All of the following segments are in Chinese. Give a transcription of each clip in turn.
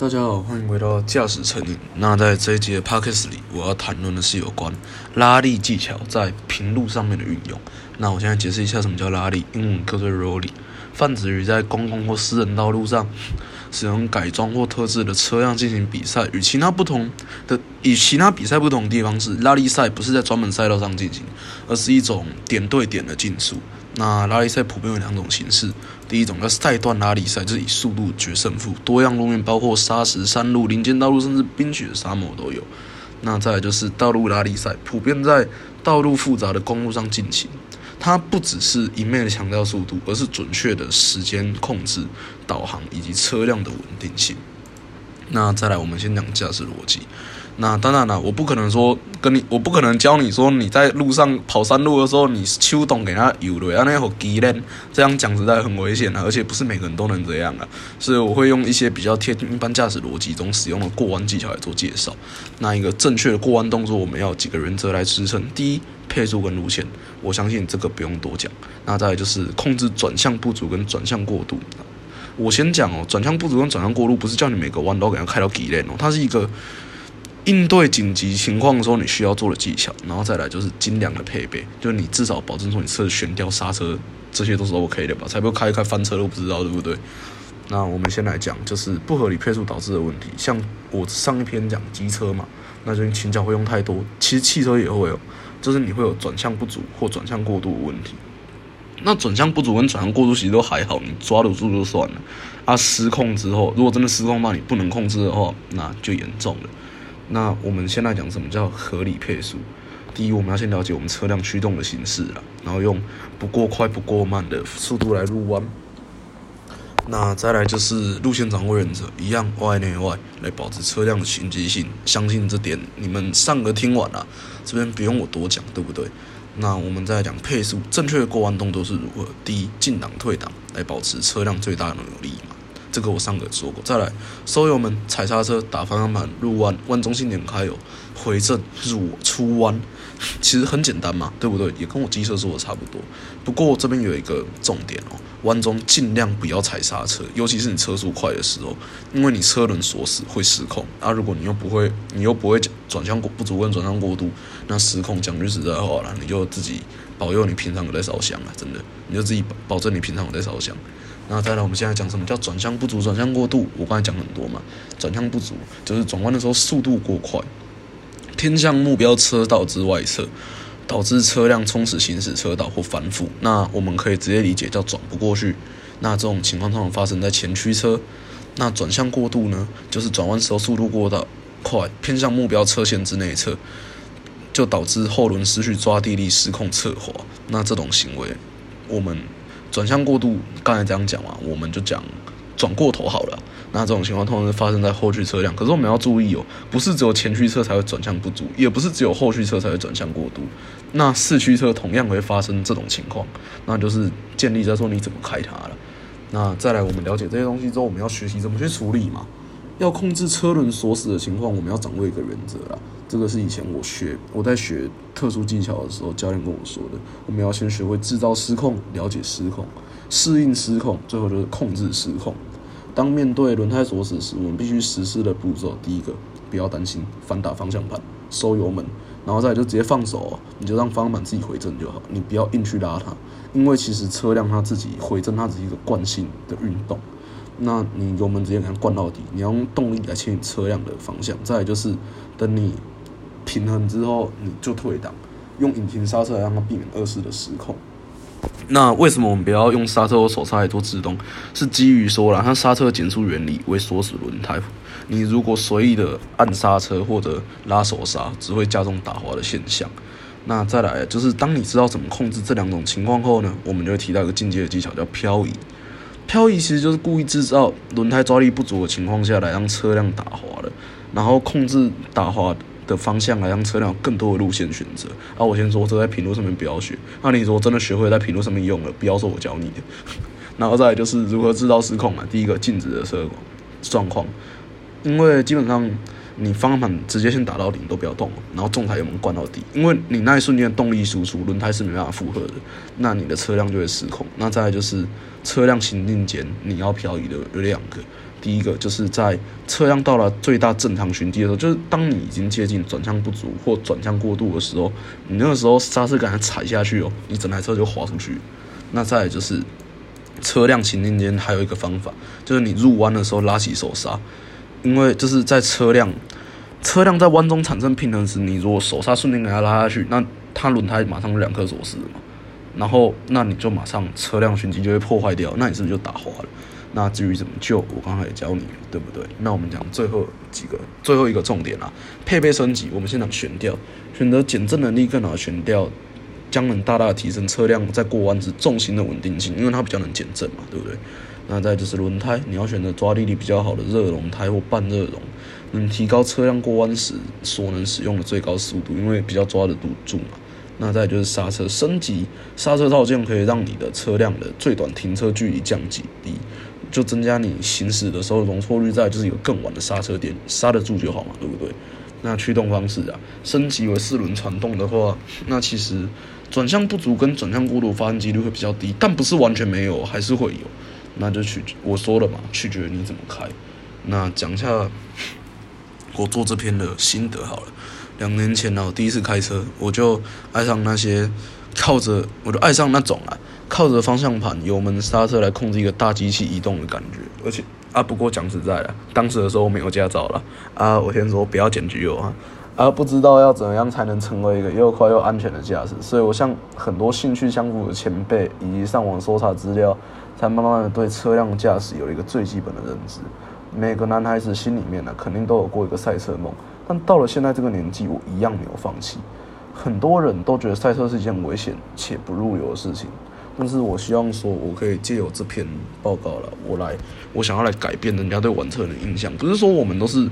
大家好，欢迎回到驾驶成瘾。那在这一集的 podcast 里，我要谈论的是有关拉力技巧在平路上面的运用。那我现在解释一下什么叫拉力，英文叫做 rolling，泛指于在公共或私人道路上使用改装或特制的车辆进行比赛。与其他不同的，与其他比赛不同的地方是，拉力赛不是在专门赛道上进行，而是一种点对点的竞速。那拉力赛普遍有两种形式，第一种叫赛段拉力赛，就是以速度决胜负，多样路面包括砂石、山路、林间道路，甚至冰雪沙漠都有。那再就是道路拉力赛，普遍在道路复杂的公路上进行，它不只是一面的强调速度，而是准确的时间控制、导航以及车辆的稳定性。那再来，我们先讲驾驶逻辑。那当然了，我不可能说跟你，我不可能教你说你在路上跑山路的时候，你秋冬给他油了，然后那好机灵，这样讲实在很危险啊，而且不是每个人都能这样啊。所以我会用一些比较贴近一般驾驶逻辑中使用的过弯技巧来做介绍。那一个正确的过弯动作，我们要几个原则来支撑。第一，配速跟路线，我相信这个不用多讲。那再来就是控制转向不足跟转向过度。我先讲哦，转向不足跟转向过度，不是叫你每个弯都给它开到极限哦，它是一个。应对紧急情况的时候，你需要做的技巧，然后再来就是精良的配备，就是你至少保证说你车悬吊、刹车这些都是 OK 的吧，才不会开一开翻车都不知道，对不对？那我们先来讲，就是不合理配速导致的问题，像我上一篇讲机车嘛，那就倾角会用太多，其实汽车也会有，就是你会有转向不足或转向过度的问题。那转向不足跟转向过度其实都还好，你抓得住就算了。啊，失控之后，如果真的失控到你不能控制的话，那就严重了。那我们现在讲什么叫合理配速。第一，我们要先了解我们车辆驱动的形式啊，然后用不过快不过慢的速度来入弯。那再来就是路线掌握原则，一样外内外来保持车辆的循迹性。相信这点你们上个听完了，这边不用我多讲，对不对？那我们再讲配速，正确的过弯动作是如何？第一，进档退档来保持车辆最大的扭力嘛。这个我上个说过，再来收油门、踩刹车、打方向盘、入弯、弯中心点开油、回正、入出弯，其实很简单嘛，对不对？也跟我机车说的差不多。不过这边有一个重点哦，弯中尽量不要踩刹车，尤其是你车速快的时候，因为你车轮锁死会失控。啊，如果你又不会，你又不会转向过不足跟转向过度，那失控讲句实在话了，你就自己保佑你平常有在烧香了，真的，你就自己保证你平常有在烧香。那再来，我们现在讲什么叫转向不足、转向过度？我刚才讲很多嘛。转向不足就是转弯的时候速度过快，偏向目标车道之外侧，导致车辆冲驶行驶车道或反覆。那我们可以直接理解叫转不过去。那这种情况通常发生在前驱车。那转向过度呢，就是转弯时候速度过大快，偏向目标车线之内侧，就导致后轮失去抓地力，失控侧滑。那这种行为，我们。转向过度，刚才这样讲嘛，我们就讲转过头好了。那这种情况通常是发生在后驱车辆，可是我们要注意哦，不是只有前驱车才会转向不足，也不是只有后驱车才会转向过度。那四驱车同样会发生这种情况，那就是建立在说你怎么开它了。那再来，我们了解这些东西之后，我们要学习怎么去处理嘛。要控制车轮锁死的情况，我们要掌握一个原则啦。这个是以前我学我在学特殊技巧的时候，教练跟我说的。我们要先学会制造失控，了解失控，适应失控，最后就是控制失控。当面对轮胎锁死时，我们必须实施的步骤，第一个，不要担心，反打方向盘，收油门，然后再就直接放手，你就让方向盘自己回正就好，你不要硬去拉它，因为其实车辆它自己回正，它只是一个惯性的运动。那你油门直接给它灌到底，你要用动力来牵引车辆的方向。再就是，等你平衡之后，你就退档，用引擎刹车来让它避免二次的失控。那为什么我们不要用刹车或手刹来做制动？是基于说了，它刹车减速原理为锁死轮胎。你如果随意的按刹车或者拉手刹，只会加重打滑的现象。那再来就是，当你知道怎么控制这两种情况后呢，我们就会提到一个进阶的技巧，叫漂移。漂移其实就是故意制造轮胎抓力不足的情况下来让车辆打滑的，然后控制打滑的方向来让车辆有更多的路线选择。啊，我先说这在平路上面不要学。那你说真的学会在平路上面用了，不要说我教你的。然后再来就是如何制造失控嘛。第一个静止的车状况，因为基本上。你方向盘直接先打到顶都不要动，然后重台油门灌到底，因为你那一瞬间动力输出，轮胎是没办法负荷的，那你的车辆就会失控。那再来就是车辆行进间你要漂移的有两个，第一个就是在车辆到了最大正常巡地的时候，就是当你已经接近转向不足或转向过度的时候，你那个时候刹车杆踩下去哦，你整台车就滑出去。那再就是车辆行进间还有一个方法，就是你入弯的时候拉起手刹，因为就是在车辆车辆在弯中产生平衡时，你如果手刹瞬间给它拉下去，那它轮胎马上两颗锁匙嘛，然后那你就马上车辆循迹就会破坏掉，那你是不是就打滑了？那至于怎么救，我刚才也教你了，对不对？那我们讲最后几个，最后一个重点啊，配备升级。我们先讲悬吊，选择减震能力更好的悬吊，将能大大提升车辆在过弯时重心的稳定性，因为它比较能减震嘛，对不对？那再就是轮胎，你要选择抓地力比较好的热熔胎或半热熔，能提高车辆过弯时所能使用的最高速度，因为比较抓得住嘛。那再就是刹车升级，刹车套件可以让你的车辆的最短停车距离降级低。就增加你行驶的时候容错率，在就是有更晚的刹车点刹得住就好嘛，对不对？那驱动方式啊，升级为四轮传动的话，那其实转向不足跟转向过度发生几率会比较低，但不是完全没有，还是会有。那就取我说了嘛，取决于你怎么开。那讲一下我做这篇的心得好了。两年前呢，我第一次开车，我就爱上那些靠着，我就爱上那种啊。靠着方向盘、油门、刹车来控制一个大机器移动的感觉，而且啊，不过讲实在的，当时的时候我没有驾照了啊。我先说不要捡橘油啊，啊，不知道要怎样才能成为一个又快又安全的驾驶，所以我向很多兴趣相符的前辈以及上网搜查资料，才慢慢的对车辆驾驶有了一个最基本的认知。每个男孩子心里面呢，肯定都有过一个赛车梦，但到了现在这个年纪，我一样没有放弃。很多人都觉得赛车是一件危险且不入流的事情。但是我希望说，我可以借由这篇报告了，我来，我想要来改变人家对玩车的印象。不是说我们都是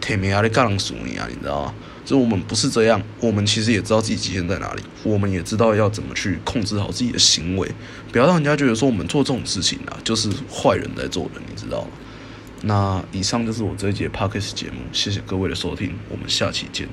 铁面啊的干熟你啊，你知道吗？就我们不是这样，我们其实也知道自己极限在哪里，我们也知道要怎么去控制好自己的行为，不要让人家觉得说我们做这种事情啊，就是坏人在做的，你知道吗？那以上就是我这一节 podcast 节目，谢谢各位的收听，我们下期见。